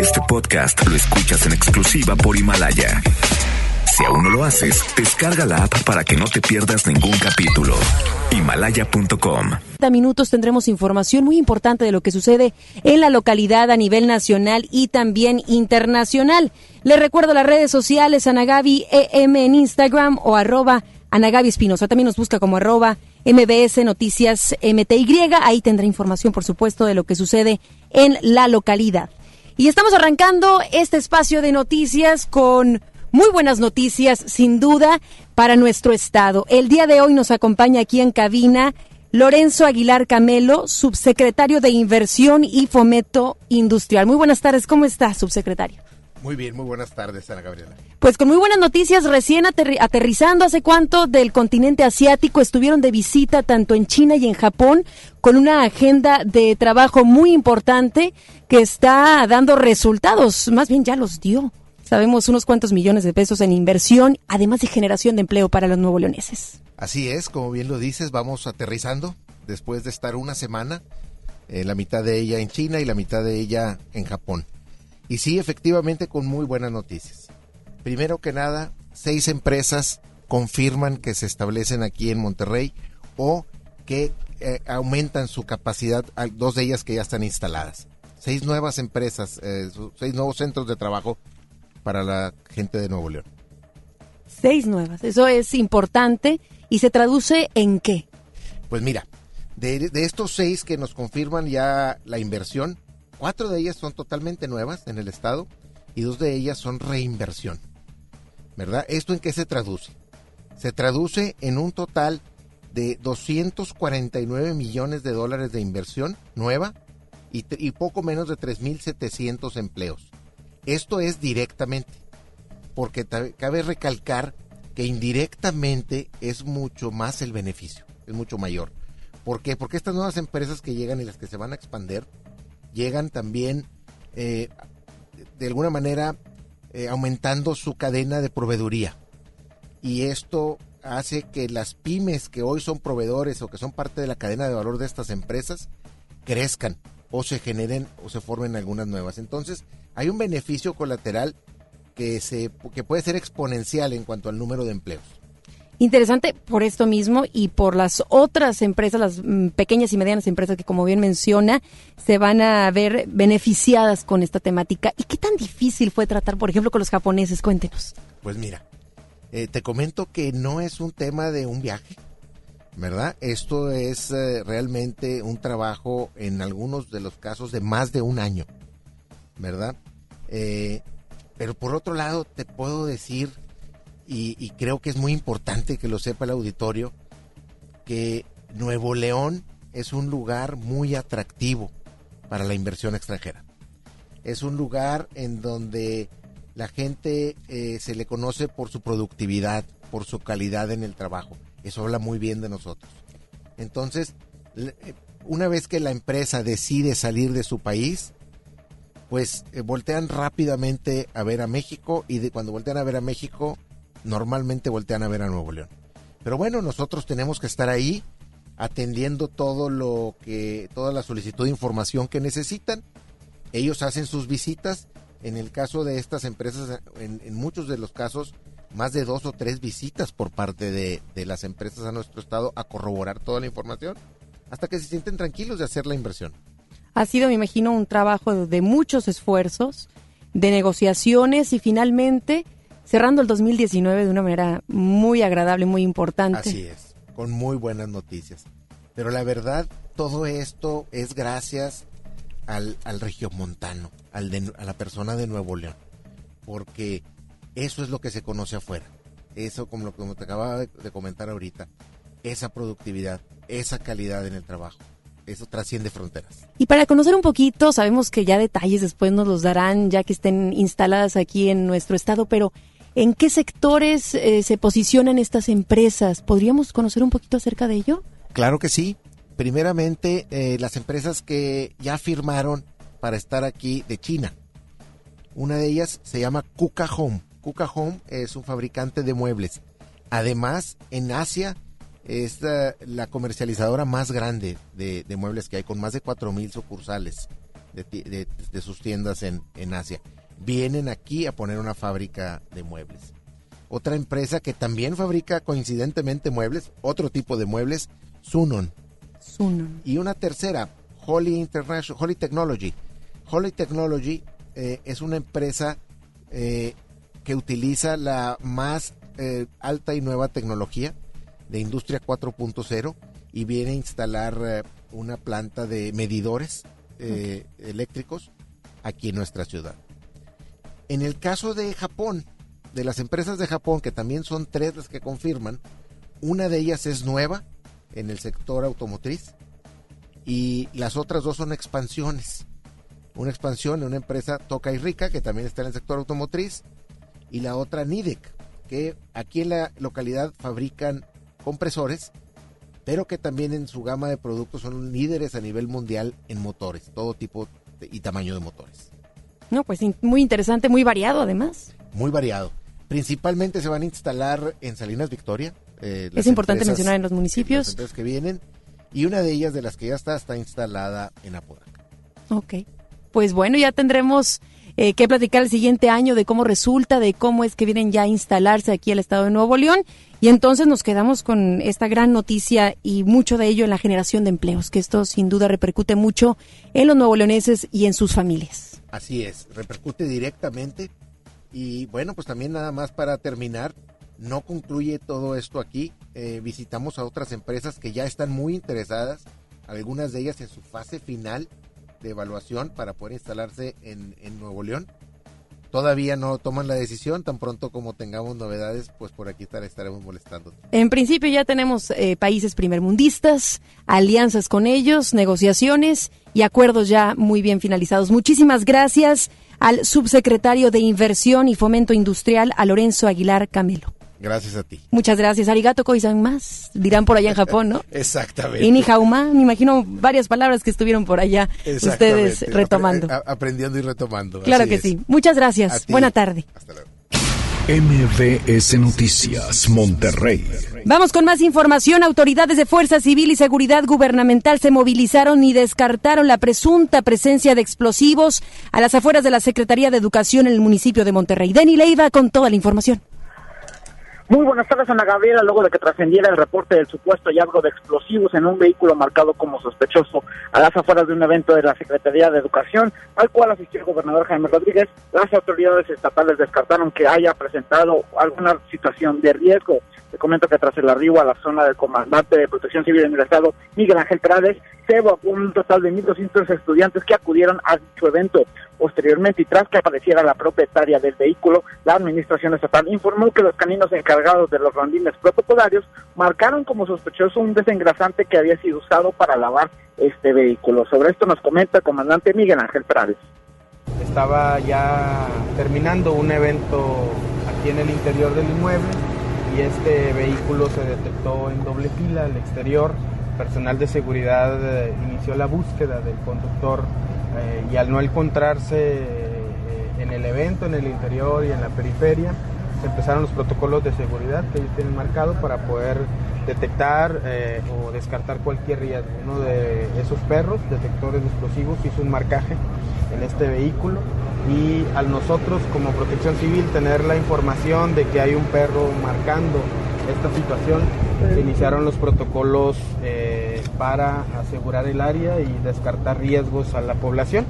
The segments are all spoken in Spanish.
Este podcast lo escuchas en exclusiva por Himalaya. Si aún no lo haces, descarga la app para que no te pierdas ningún capítulo. Himalaya.com. minutos tendremos información muy importante de lo que sucede en la localidad a nivel nacional y también internacional. Le recuerdo las redes sociales Anagabi EM en Instagram o arroba Anagabi Espinosa. También nos busca como arroba MBS Noticias MTY. Ahí tendrá información, por supuesto, de lo que sucede en la localidad. Y estamos arrancando este espacio de noticias con muy buenas noticias, sin duda, para nuestro estado. El día de hoy nos acompaña aquí en cabina Lorenzo Aguilar Camelo, subsecretario de Inversión y Fomento Industrial. Muy buenas tardes, ¿cómo está, subsecretario? Muy bien, muy buenas tardes, Ana Gabriela. Pues con muy buenas noticias, recién aterrizando hace cuánto del continente asiático, estuvieron de visita tanto en China y en Japón con una agenda de trabajo muy importante que está dando resultados, más bien ya los dio. Sabemos unos cuantos millones de pesos en inversión, además de generación de empleo para los nuevo leoneses. Así es, como bien lo dices, vamos aterrizando después de estar una semana, eh, la mitad de ella en China y la mitad de ella en Japón. Y sí, efectivamente, con muy buenas noticias. Primero que nada, seis empresas confirman que se establecen aquí en Monterrey o que eh, aumentan su capacidad, dos de ellas que ya están instaladas. Seis nuevas empresas, eh, seis nuevos centros de trabajo para la gente de Nuevo León. Seis nuevas, eso es importante y se traduce en qué? Pues mira, de, de estos seis que nos confirman ya la inversión, Cuatro de ellas son totalmente nuevas en el estado y dos de ellas son reinversión. ¿Verdad? ¿Esto en qué se traduce? Se traduce en un total de 249 millones de dólares de inversión nueva y, y poco menos de 3.700 empleos. Esto es directamente, porque cabe recalcar que indirectamente es mucho más el beneficio, es mucho mayor. ¿Por qué? Porque estas nuevas empresas que llegan y las que se van a expandir llegan también eh, de alguna manera eh, aumentando su cadena de proveeduría. Y esto hace que las pymes que hoy son proveedores o que son parte de la cadena de valor de estas empresas crezcan o se generen o se formen algunas nuevas. Entonces, hay un beneficio colateral que, se, que puede ser exponencial en cuanto al número de empleos. Interesante por esto mismo y por las otras empresas, las mm, pequeñas y medianas empresas que, como bien menciona, se van a ver beneficiadas con esta temática. ¿Y qué tan difícil fue tratar, por ejemplo, con los japoneses? Cuéntenos. Pues mira, eh, te comento que no es un tema de un viaje, ¿verdad? Esto es eh, realmente un trabajo, en algunos de los casos, de más de un año, ¿verdad? Eh, pero por otro lado, te puedo decir y, creo que es muy importante que lo sepa el auditorio, que Nuevo León es un lugar muy atractivo para la inversión extranjera. Es un lugar en donde la gente eh, se le conoce por su productividad, por su calidad en el trabajo. Eso habla muy bien de nosotros. Entonces, eh, una vez que la empresa decide salir de su país, pues eh, voltean rápidamente a ver a México y cuando voltean a ver a México normalmente voltean a ver a Nuevo León. Pero bueno, nosotros tenemos que estar ahí atendiendo todo lo que, toda la solicitud de información que necesitan. Ellos hacen sus visitas. En el caso de estas empresas, en, muchos de los casos, más de dos o tres visitas por parte de, de las empresas a nuestro estado a corroborar toda la información hasta que se sienten tranquilos de hacer la inversión. Ha sido, me imagino, un trabajo de muchos esfuerzos, de negociaciones y finalmente cerrando el 2019 de una manera muy agradable, muy importante. Así es, con muy buenas noticias. Pero la verdad, todo esto es gracias al, al regiomontano, al de, a la persona de Nuevo León, porque eso es lo que se conoce afuera. Eso, como lo como te acababa de, de comentar ahorita, esa productividad, esa calidad en el trabajo eso trasciende fronteras. Y para conocer un poquito, sabemos que ya detalles después nos los darán ya que estén instaladas aquí en nuestro estado, pero ¿En qué sectores eh, se posicionan estas empresas? ¿Podríamos conocer un poquito acerca de ello? Claro que sí. Primeramente, eh, las empresas que ya firmaron para estar aquí de China. Una de ellas se llama Kuka Home. Kuka Home es un fabricante de muebles. Además, en Asia es la, comercializadora más grande de, de, muebles que hay, con más de 4.000 sucursales. de, sus tiendas en, en Asia. Vienen aquí a poner una fábrica de muebles. Otra empresa que también fabrica coincidentemente muebles, otro tipo de muebles, Sunon. Sunon. Y una tercera, Holly International, Holly Technology. Holly Technology eh, es una empresa eh, que utiliza la más eh, alta y nueva tecnología de industria 4.0 y viene a instalar una planta de medidores eléctricos aquí en nuestra ciudad. En el caso de Japón, de las empresas de Japón, que también son tres las que confirman, una de ellas es nueva en el sector automotriz y las otras dos son expansiones. Una expansión en una empresa Toca y Rica, que también está en el sector automotriz, y la otra Nidec, que aquí en la localidad fabrican compresores, pero que también en su gama de productos son líderes a nivel mundial en motores, todo tipo y tamaño de motores. No, pues muy interesante, muy variado además. Muy variado. Principalmente se van a instalar en Salinas Victoria. Eh, es importante mencionar en los municipios. Las que vienen. Y una de ellas, de las que ya está, está instalada en Apodaca. Ok. Pues bueno, ya tendremos eh, que platicar el siguiente año de cómo resulta, de cómo es que vienen ya a instalarse aquí el estado de Nuevo León. Y entonces nos quedamos con esta gran noticia y mucho de ello en la generación de empleos, que esto sin duda repercute mucho en los nuevo leoneses y en sus familias. Así es, repercute directamente y bueno, pues también nada más para terminar, no concluye todo esto aquí. Eh, visitamos a otras empresas que ya están muy interesadas, algunas de ellas en su fase final de evaluación para poder instalarse en, Nuevo León. Todavía no toman la decisión, tan pronto como tengamos novedades, pues por aquí estaremos molestando. En principio ya tenemos eh, países primermundistas, alianzas con ellos, negociaciones y acuerdos ya muy bien finalizados. Muchísimas gracias al subsecretario de Inversión y Fomento Industrial, a Lorenzo Aguilar Camelo. Gracias a ti. Muchas gracias. Arigato koizan más, dirán por allá en Japón, ¿no? Exactamente. Y ni jauma, me imagino varias palabras que estuvieron por allá ustedes retomando. aprendiendo y retomando. Claro que sí. Muchas gracias. Buena tarde. Hasta luego. MBS Noticias, Monterrey. Vamos con más información. Autoridades de Fuerza Civil y Seguridad Gubernamental se movilizaron y descartaron la presunta presencia de explosivos a las afueras de la Secretaría de Educación en el municipio de Monterrey. Denny Leiva con toda la información. Muy buenas tardes, Ana Gabriela. Luego de que trascendiera el reporte del supuesto hallazgo de explosivos en un vehículo marcado como sospechoso a las afueras de un evento de la Secretaría de Educación, al cual asistió el gobernador Jaime Rodríguez, las autoridades estatales descartaron que haya presentado alguna situación de riesgo. Te comento que tras el arribo a la zona del comandante de Protección Civil en el Estado, Miguel Ángel Prades, se evacuó un total de 1.200 estudiantes que acudieron a dicho evento. Posteriormente, y tras que apareciera la propietaria del vehículo, la administración estatal informó que los caninos encargados de los rondines protocolarios marcaron como sospechoso un desengrasante que había sido usado para lavar este vehículo. Sobre esto nos comenta el comandante Miguel Ángel Prades. Estaba ya terminando un evento aquí en el interior del inmueble y este vehículo se detectó en doble fila al exterior. Personal de seguridad eh, inició la búsqueda del conductor eh, y al no encontrarse eh, en el evento, en el interior y en la periferia, se empezaron los protocolos de seguridad que ellos tienen marcado para poder detectar o descartar cualquier riesgo. Uno de esos perros, detectores de explosivos, hizo un marcaje en este vehículo y al nosotros como protección civil tener la información de que hay un perro marcando esta situación, se iniciaron los protocolos eh, para asegurar el área y descartar riesgos a la población.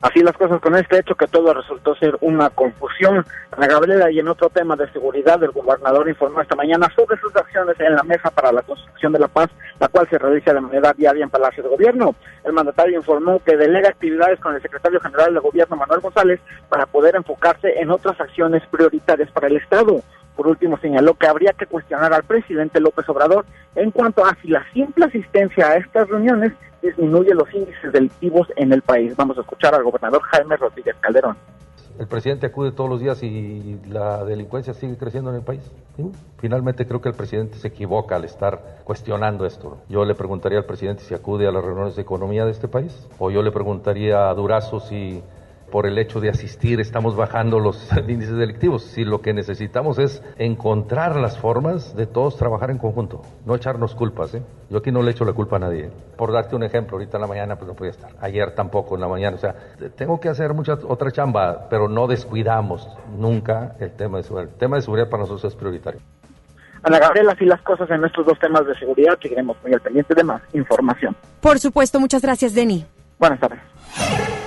Así las cosas con este hecho que todo resultó ser una confusión. La Gabriela y en otro tema de seguridad, el gobernador informó esta mañana sobre sus acciones en la mesa para la construcción de la paz, la cual se realiza de manera diaria en Palacio de Gobierno. El mandatario informó que delega actividades con el secretario general de Gobierno, Manuel González, para poder enfocarse en otras acciones prioritarias para el Estado. Por último, señaló que habría que cuestionar al presidente López Obrador en cuanto a si la simple asistencia a estas reuniones disminuye los índices delictivos en el país. Vamos a escuchar al gobernador Jaime Rodríguez Calderón. El presidente acude todos los días y la delincuencia sigue creciendo en el país. Finalmente creo que el presidente se equivoca al estar cuestionando esto. Yo le preguntaría al presidente si acude a las reuniones de economía de este país, o yo le preguntaría a Durazo si por el hecho de asistir estamos bajando los índices delictivos. Si lo que necesitamos es encontrar las formas de todos trabajar en conjunto, no echarnos culpas. ¿eh? Yo aquí no le echo la culpa a nadie. Por darte un ejemplo, ahorita en la mañana pues no podía estar, ayer tampoco en la mañana. O sea, tengo que hacer mucha otra chamba, pero no descuidamos nunca el tema de seguridad. El tema de seguridad para nosotros es prioritario. Ana Gabriela, así las cosas en estos dos temas de seguridad, seguiremos muy al pendiente de más información. Por supuesto, muchas gracias, Denny. Buenas tardes.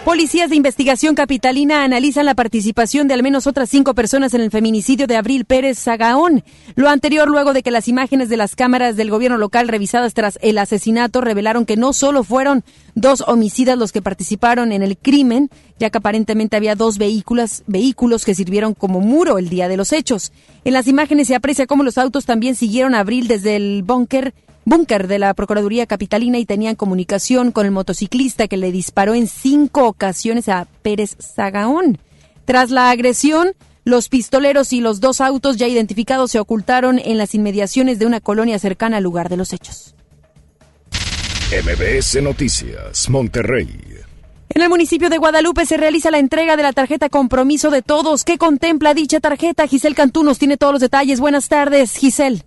Policías de investigación capitalina analizan la participación de al menos otras cinco personas en el feminicidio de Abril Pérez Zagaón. Lo anterior luego de que las imágenes de las cámaras del gobierno local revisadas tras el asesinato revelaron que no solo fueron dos homicidas los que participaron en el crimen, ya que aparentemente había dos vehículos, vehículos que sirvieron como muro el día de los hechos. En las imágenes se aprecia cómo los autos también siguieron a Abril desde el búnker búnker de la Procuraduría Capitalina y tenían comunicación con el motociclista que le disparó en cinco ocasiones a Pérez Zagaón. Tras la agresión, los pistoleros y los dos autos ya identificados se ocultaron en las inmediaciones de una colonia cercana al lugar de los hechos. MBS Noticias, Monterrey. En el municipio de Guadalupe se realiza la entrega de la tarjeta Compromiso de Todos. ¿Qué contempla dicha tarjeta? Giselle Cantú nos tiene todos los detalles. Buenas tardes, Giselle.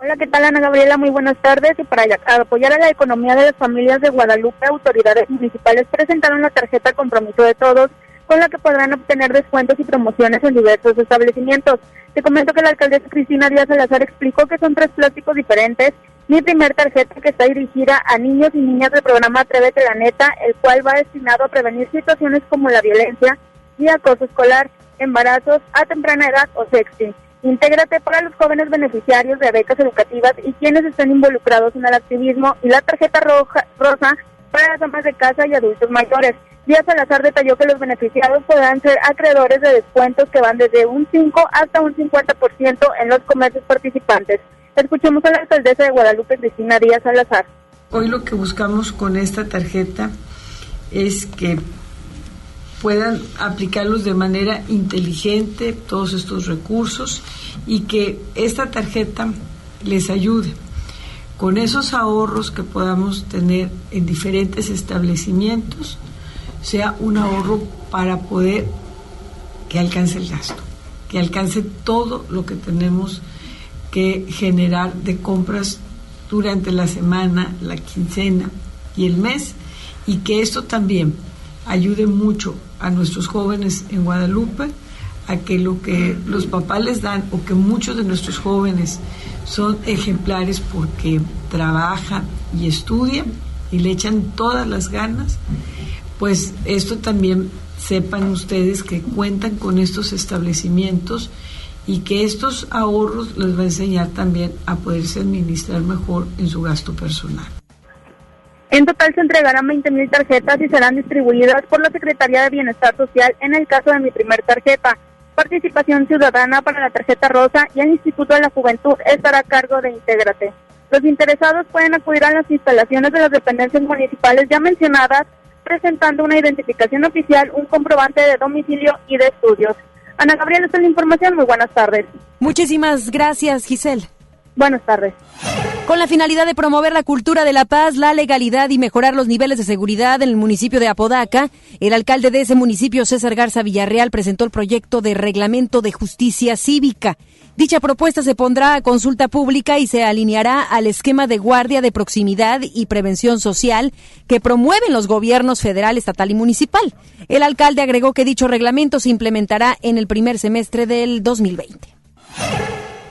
Hola, ¿qué tal Ana Gabriela? Muy buenas tardes. Y para apoyar a la economía de las familias de Guadalupe, autoridades municipales presentaron la tarjeta Compromiso de Todos, con la que podrán obtener descuentos y promociones en diversos establecimientos. Te comento que la alcaldesa Cristina Díaz Salazar explicó que son tres plásticos diferentes. Mi primer tarjeta que está dirigida a niños y niñas del programa Atrévete la Neta, el cual va destinado a prevenir situaciones como la violencia y acoso escolar, embarazos a temprana edad o sexting. Intégrate para los jóvenes beneficiarios de becas educativas y quienes estén involucrados en el activismo y la tarjeta roja, rosa para las amas de casa y adultos mayores. Díaz Salazar detalló que los beneficiados podrán ser acreedores de descuentos que van desde un 5 hasta un 50% en los comercios participantes. Escuchemos a la alcaldesa de Guadalupe, Cristina Díaz Salazar. Hoy lo que buscamos con esta tarjeta es que puedan aplicarlos de manera inteligente todos estos recursos y que esta tarjeta les ayude. Con esos ahorros que podamos tener en diferentes establecimientos sea un ahorro para poder que alcance el gasto, que alcance todo lo que tenemos que generar de compras durante la semana, la quincena y el mes y que esto también ayude mucho a nuestros jóvenes en Guadalupe a que lo que los papás les dan o que muchos de nuestros jóvenes son ejemplares porque trabajan y estudian y le echan todas las ganas, pues esto también sepan ustedes que cuentan con estos establecimientos y que estos ahorros les va a enseñar también a poderse administrar mejor en su gasto personal. En total se entregarán 20.000 tarjetas y serán distribuidas por la Secretaría de Bienestar Social en el caso de mi primer tarjeta. Participación ciudadana para la tarjeta rosa y el Instituto de la Juventud estará a cargo de Intégrate. Los interesados pueden acudir a las instalaciones de las dependencias municipales ya mencionadas presentando una identificación oficial, un comprobante de domicilio y de estudios. Ana Gabriela, esta es la información. Muy buenas tardes. Muchísimas gracias, Giselle. Buenas tardes. Con la finalidad de promover la cultura de la paz, la legalidad y mejorar los niveles de seguridad en el municipio de Apodaca, el alcalde de ese municipio, César Garza Villarreal, presentó el proyecto de reglamento de justicia cívica. Dicha propuesta se pondrá a consulta pública y se alineará al esquema de guardia de proximidad y prevención social que promueven los gobiernos federal, estatal y municipal. El alcalde agregó que dicho reglamento se implementará en el primer semestre del 2020.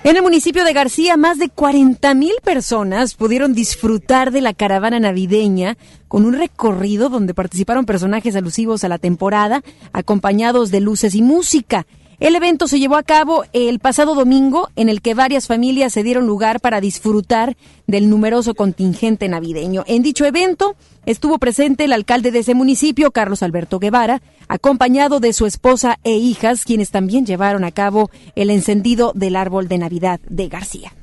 En el municipio de García, más de 40 mil personas pudieron disfrutar de la caravana navideña con un recorrido donde participaron personajes alusivos a la temporada, acompañados de luces y música. El evento se llevó a cabo el pasado domingo, en el que varias familias se dieron lugar para disfrutar del numeroso contingente navideño. En dicho evento estuvo presente el alcalde de ese municipio, Carlos Alberto Guevara, acompañado de su esposa e hijas, quienes también llevaron a cabo el encendido del árbol de Navidad de García.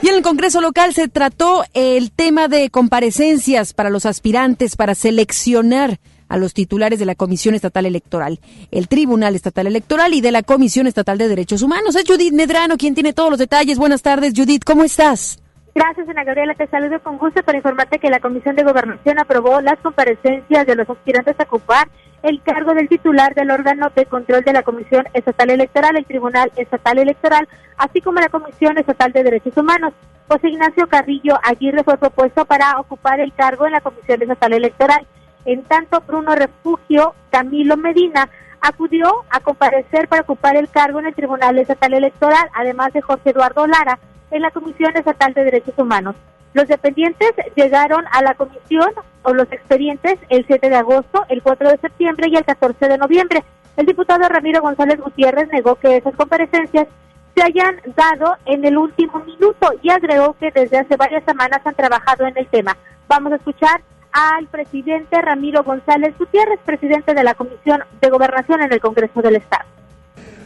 Y en el Congreso local se trató el tema de comparecencias para los aspirantes para seleccionar a los titulares de la Comisión Estatal Electoral, el Tribunal Estatal Electoral y de la Comisión Estatal de Derechos Humanos. Es Judith Medrano quien tiene todos los detalles. Buenas tardes, Judith, ¿cómo estás? Gracias, Ana Gabriela. Te saludo con gusto para informarte que la Comisión de Gobernación aprobó las comparecencias de los aspirantes a ocupar el cargo del titular del órgano de control de la Comisión Estatal Electoral, el Tribunal Estatal Electoral, así como la Comisión Estatal de Derechos Humanos. José Ignacio Carrillo Aguirre fue propuesto para ocupar el cargo en la Comisión Estatal Electoral. En tanto, Bruno Refugio Camilo Medina acudió a comparecer para ocupar el cargo en el Tribunal Estatal Electoral, además de Jorge Eduardo Lara en la Comisión Estatal de Derechos Humanos. Los dependientes llegaron a la comisión o los expedientes el 7 de agosto, el 4 de septiembre y el 14 de noviembre. El diputado Ramiro González Gutiérrez negó que esas comparecencias se hayan dado en el último minuto y agregó que desde hace varias semanas han trabajado en el tema. Vamos a escuchar al presidente Ramiro González Gutiérrez, presidente de la Comisión de Gobernación en el Congreso del Estado.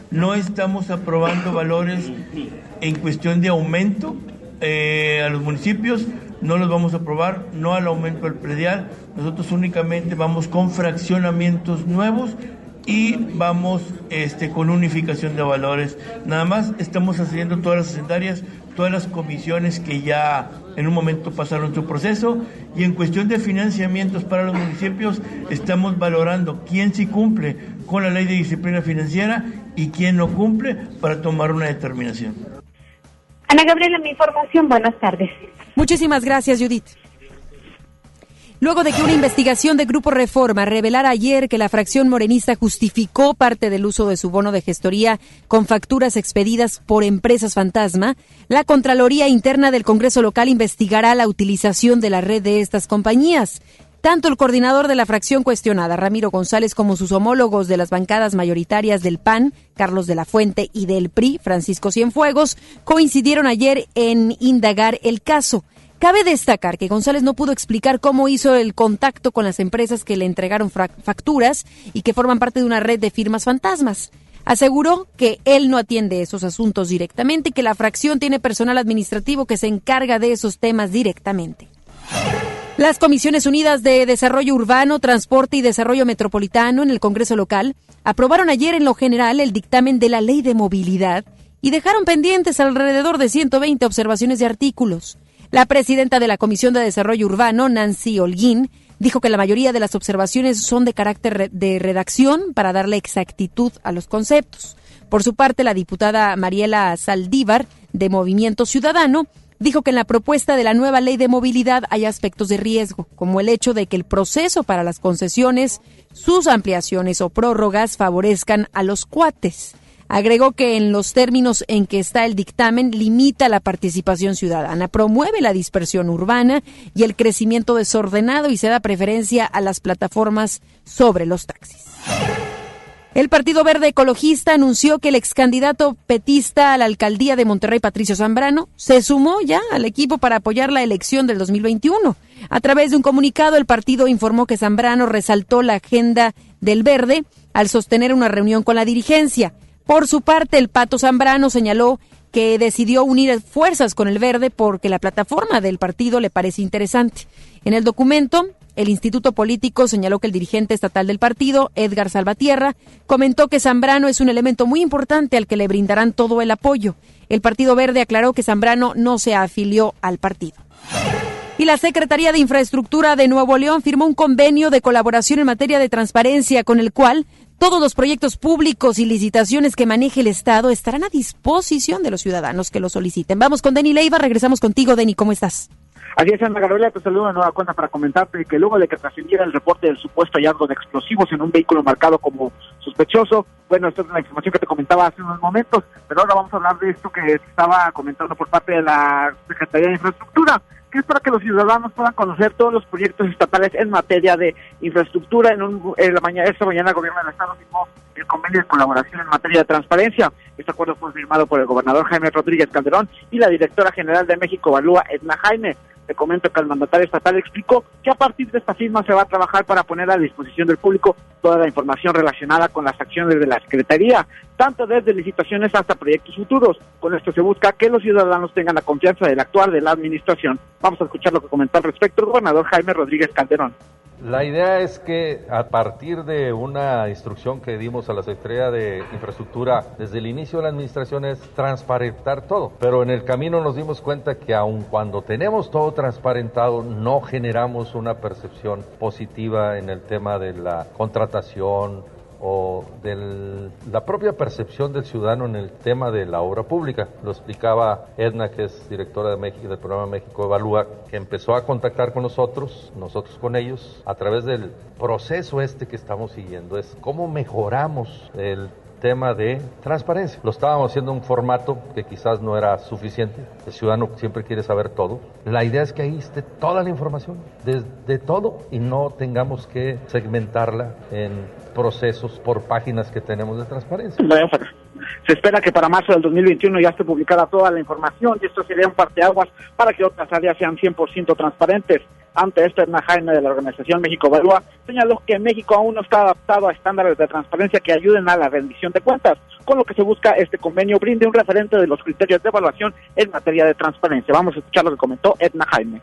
No estamos aprobando valores en cuestión de aumento eh, a los municipios, no los vamos a aprobar, no al aumento del predial, nosotros únicamente vamos con fraccionamientos nuevos y vamos este, con unificación de valores. Nada más estamos haciendo todas las secretarias, todas las comisiones que ya en un momento pasaron su proceso y en cuestión de financiamientos para los municipios estamos valorando quién sí cumple con la ley de disciplina financiera y quién no cumple para tomar una determinación. Ana Gabriela, mi información, buenas tardes. Muchísimas gracias, Judith. Luego de que una investigación de Grupo Reforma revelara ayer que la fracción morenista justificó parte del uso de su bono de gestoría con facturas expedidas por empresas fantasma, la Contraloría Interna del Congreso local investigará la utilización de la red de estas compañías. Tanto el coordinador de la fracción cuestionada, Ramiro González, como sus homólogos de las bancadas mayoritarias del PAN, Carlos de la Fuente, y del PRI, Francisco Cienfuegos, coincidieron ayer en indagar el caso. Cabe destacar que González no pudo explicar cómo hizo el contacto con las empresas que le entregaron facturas y que forman parte de una red de firmas fantasmas. Aseguró que él no atiende esos asuntos directamente y que la fracción tiene personal administrativo que se encarga de esos temas directamente. Las Comisiones Unidas de Desarrollo Urbano, Transporte y Desarrollo Metropolitano en el Congreso local aprobaron ayer en lo general el dictamen de la Ley de Movilidad y dejaron pendientes alrededor de 120 observaciones de artículos. La presidenta de la Comisión de Desarrollo Urbano, Nancy Holguín, dijo que la mayoría de las observaciones son de carácter de redacción para darle exactitud a los conceptos. Por su parte, la diputada Mariela Saldívar, de Movimiento Ciudadano, dijo que en la propuesta de la nueva ley de movilidad hay aspectos de riesgo, como el hecho de que el proceso para las concesiones, sus ampliaciones o prórrogas favorezcan a los cuates. Agregó que en los términos en que está el dictamen limita la participación ciudadana, promueve la dispersión urbana y el crecimiento desordenado y se da preferencia a las plataformas sobre los taxis. El Partido Verde Ecologista anunció que el ex candidato petista a la alcaldía de Monterrey, Patricio Zambrano, se sumó ya al equipo para apoyar la elección del 2021. A través de un comunicado, el partido informó que Zambrano resaltó la agenda del Verde al sostener una reunión con la dirigencia. Por su parte, el Pato Zambrano señaló que decidió unir fuerzas con el Verde porque la plataforma del partido le parece interesante. En el documento, el Instituto Político señaló que el dirigente estatal del partido, Edgar Salvatierra, comentó que Zambrano es un elemento muy importante al que le brindarán todo el apoyo. El Partido Verde aclaró que Zambrano no se afilió al partido. Y la Secretaría de Infraestructura de Nuevo León firmó un convenio de colaboración en materia de transparencia con el cual todos los proyectos públicos y licitaciones que maneje el Estado estarán a disposición de los ciudadanos que lo soliciten. Vamos con Deni Leiva, regresamos contigo, Deni, ¿cómo estás? Así es, Ana Gabriela, te saludo de nueva cuenta para comentarte que luego de que trascendiera el reporte del supuesto hallazgo de explosivos en un vehículo marcado como sospechoso, bueno, esto es una información que te comentaba hace unos momentos, pero ahora vamos a hablar de esto que estaba comentando por parte de la Secretaría de Infraestructura, que es para que los ciudadanos puedan conocer todos los proyectos estatales en materia de infraestructura. En, un, la mañana, esta mañana el gobierno del Estado firmó el convenio de colaboración en materia de transparencia. Este acuerdo fue firmado por el gobernador Jaime Rodríguez Calderón y la directora general de México Valúa, Edna Jaime. Te comento que el mandatario estatal explicó que a partir de esta firma se va a trabajar para poner a disposición del público toda la información relacionada con las acciones de la Secretaría, tanto desde licitaciones hasta proyectos futuros. Con esto se busca que los ciudadanos tengan la confianza del actuar de la administración. Vamos a escuchar lo que comentó al respecto el gobernador Jaime Rodríguez Calderón. La idea es que a partir de una instrucción que dimos a la Secretaría de Infraestructura desde el inicio de la administración es transparentar todo, pero en el camino nos dimos cuenta que aun cuando tenemos todo transparentado no generamos una percepción positiva en el tema de la contratación, o de la propia percepción del ciudadano en el tema de la obra pública. Lo explicaba Edna, que es directora de México, del programa México Evalúa, que empezó a contactar con nosotros, nosotros con ellos, a través del proceso este que estamos siguiendo. Es cómo mejoramos el tema de transparencia. Lo estábamos haciendo en un formato que quizás no era suficiente. El ciudadano siempre quiere saber todo. La idea es que ahí esté toda la información, de, de todo, y no tengamos que segmentarla en procesos por páginas que tenemos de transparencia. Se espera que para marzo del 2021 ya esté publicada toda la información y esto sería un parteaguas para que otras áreas sean 100% transparentes. Ante esto, Edna Jaime de la Organización México Evalúa señaló que México aún no está adaptado a estándares de transparencia que ayuden a la rendición de cuentas, con lo que se busca este convenio brinde un referente de los criterios de evaluación en materia de transparencia. Vamos a escuchar lo que comentó Edna Jaime.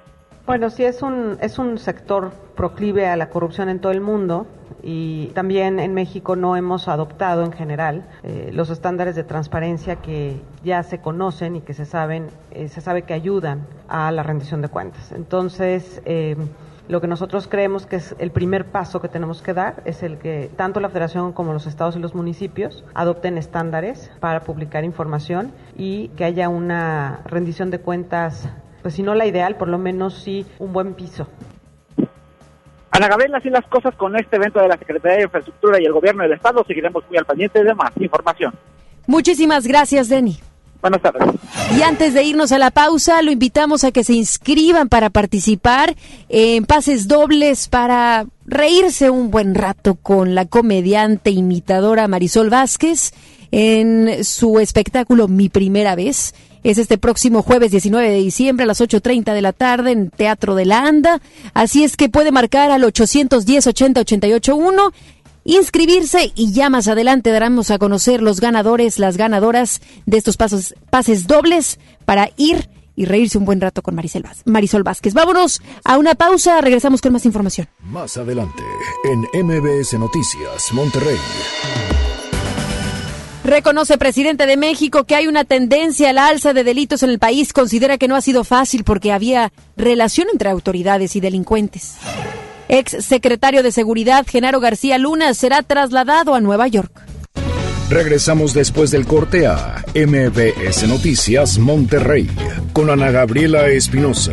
Bueno, sí es un, es un sector proclive a la corrupción en todo el mundo y también en México no hemos adoptado en general eh, los estándares de transparencia que ya se conocen y que se saben, eh, se sabe que ayudan a la rendición de cuentas. Entonces, eh, lo que nosotros creemos que es el primer paso que tenemos que dar es el que tanto la Federación como los estados y los municipios adopten estándares para publicar información y que haya una rendición de cuentas pues si no la ideal, por lo menos sí un buen piso. Ana Gabriela, así las cosas con este evento de la Secretaría de Infraestructura y el Gobierno del Estado, seguiremos muy al pendiente de más información. Muchísimas gracias, Denny. Buenas tardes. Y antes de irnos a la pausa, lo invitamos a que se inscriban para participar en pases dobles para reírse un buen rato con la comediante imitadora Marisol Vázquez en su espectáculo Mi Primera Vez es este próximo jueves 19 de diciembre a las 8.30 de la tarde en Teatro de la Anda. Así es que puede marcar al 810 80 88 1 inscribirse y ya más adelante daremos a conocer los ganadores, las ganadoras de estos pasos, pases dobles para ir y reírse un buen rato con Marisol, Marisol Vázquez. Vámonos a una pausa, regresamos con más información. Más adelante en MBS Noticias, Monterrey. Reconoce presidente de México que hay una tendencia al alza de delitos en el país. Considera que no ha sido fácil porque había relación entre autoridades y delincuentes. Ex secretario de Seguridad Genaro García Luna será trasladado a Nueva York. Regresamos después del corte a MBS Noticias Monterrey con Ana Gabriela Espinosa.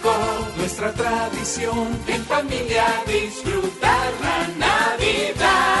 nuestra tradición en familia disfrutar la Navidad.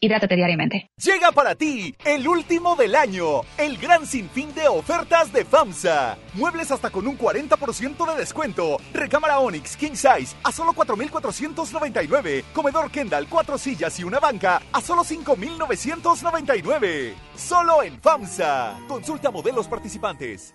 Hidrátate diariamente. Llega para ti el último del año, el gran sinfín de ofertas de FAMSA. Muebles hasta con un 40% de descuento. Recámara Onyx King Size a solo 4,499. Comedor Kendall, cuatro sillas y una banca a solo 5,999. Solo en FAMSA. Consulta modelos participantes.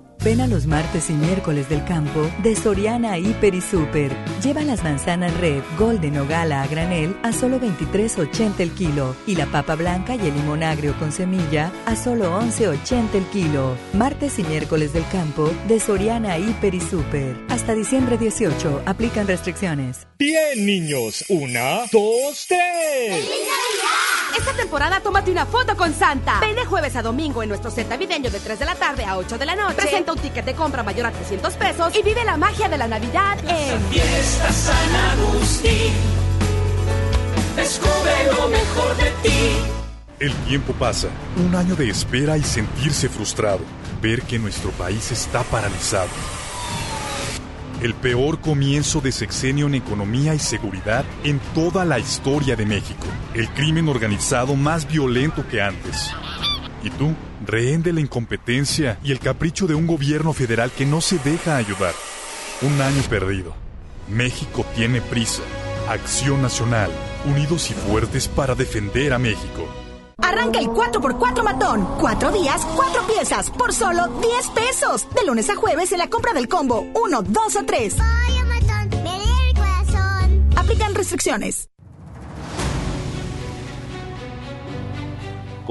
Ven a los martes y miércoles del campo de Soriana Hiper y Super. Lleva las manzanas red, golden o gala a granel a solo 23.80 el kilo y la papa blanca y el limón agrio con semilla a solo 11.80 el kilo. Martes y miércoles del campo de Soriana Hiper y Super. Hasta diciembre 18 aplican restricciones. Bien, niños. Una, dos, tres. Esta temporada tómate una foto con Santa. Ven de jueves a domingo en nuestro set navideño de 3 de la tarde a 8 de la noche. Un ticket de compra mayor a 300 pesos y vive la magia de la Navidad en Fiesta San Agustín. Descubre lo mejor de ti. El tiempo pasa, un año de espera y sentirse frustrado, ver que nuestro país está paralizado. El peor comienzo de sexenio en economía y seguridad en toda la historia de México. El crimen organizado más violento que antes. Y tú, rehén de la incompetencia y el capricho de un gobierno federal que no se deja ayudar. Un año perdido. México tiene prisa. Acción Nacional. Unidos y fuertes para defender a México. Arranca el 4x4 matón. Cuatro días, cuatro piezas, por solo 10 pesos. De lunes a jueves en la compra del combo 1, 2 o 3. Aplican restricciones.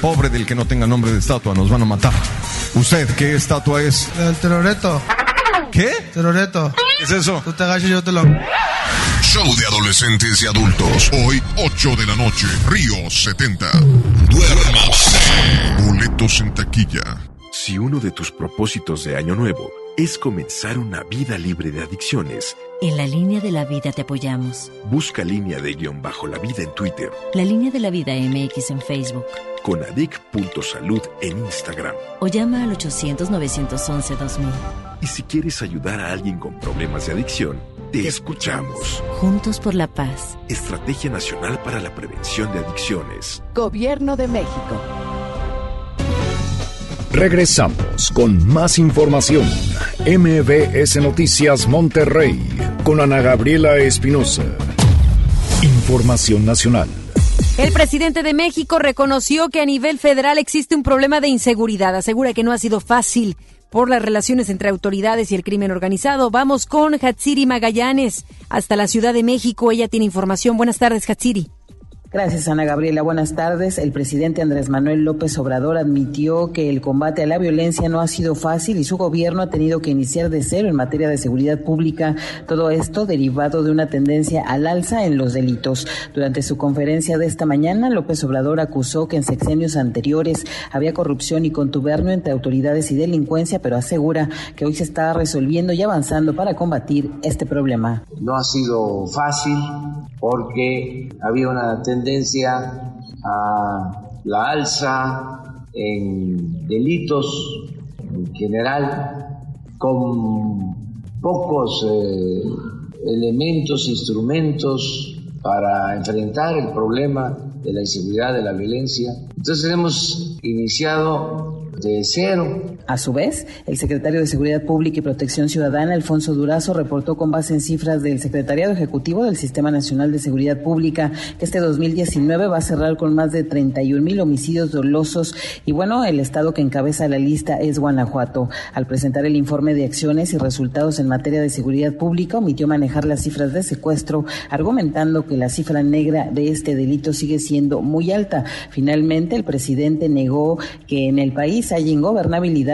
Pobre del que no tenga nombre de estatua, nos van a matar. ¿Usted qué estatua es? El teroreto. ¿Qué? Teroreto. ¿Qué es eso? Tú te agachas y yo te lo... Show de adolescentes y adultos. Hoy, 8 de la noche. Río 70. Duérmase. Boletos en taquilla. Si uno de tus propósitos de año nuevo es comenzar una vida libre de adicciones, en la línea de la vida te apoyamos. busca línea de guion bajo la vida en Twitter, La línea de la vida MX en Facebook. Con adic.salud en Instagram. O llama al 800-911-2000. Y si quieres ayudar a alguien con problemas de adicción, te escuchamos. Juntos por la paz. Estrategia Nacional para la Prevención de Adicciones. Gobierno de México. Regresamos con más información. MBS Noticias Monterrey con Ana Gabriela Espinosa. Información nacional. El presidente de México reconoció que a nivel federal existe un problema de inseguridad. Asegura que no ha sido fácil por las relaciones entre autoridades y el crimen organizado. Vamos con Hatsiri Magallanes hasta la Ciudad de México. Ella tiene información. Buenas tardes, Hatsiri. Gracias, Ana Gabriela. Buenas tardes. El presidente Andrés Manuel López Obrador admitió que el combate a la violencia no ha sido fácil y su gobierno ha tenido que iniciar de cero en materia de seguridad pública. Todo esto derivado de una tendencia al alza en los delitos. Durante su conferencia de esta mañana, López Obrador acusó que en sexenios anteriores había corrupción y contubernio entre autoridades y delincuencia, pero asegura que hoy se está resolviendo y avanzando para combatir este problema. No ha sido fácil porque había una a la alza en delitos en general con pocos eh, elementos, instrumentos para enfrentar el problema de la inseguridad, de la violencia. Entonces hemos iniciado de cero A su vez, el secretario de Seguridad Pública y Protección Ciudadana, Alfonso Durazo, reportó con base en cifras del Secretariado Ejecutivo del Sistema Nacional de Seguridad Pública que este 2019 va a cerrar con más de 31 mil homicidios dolosos y bueno, el estado que encabeza la lista es Guanajuato. Al presentar el informe de acciones y resultados en materia de seguridad pública, omitió manejar las cifras de secuestro, argumentando que la cifra negra de este delito sigue siendo muy alta. Finalmente, el presidente negó que en el país país hay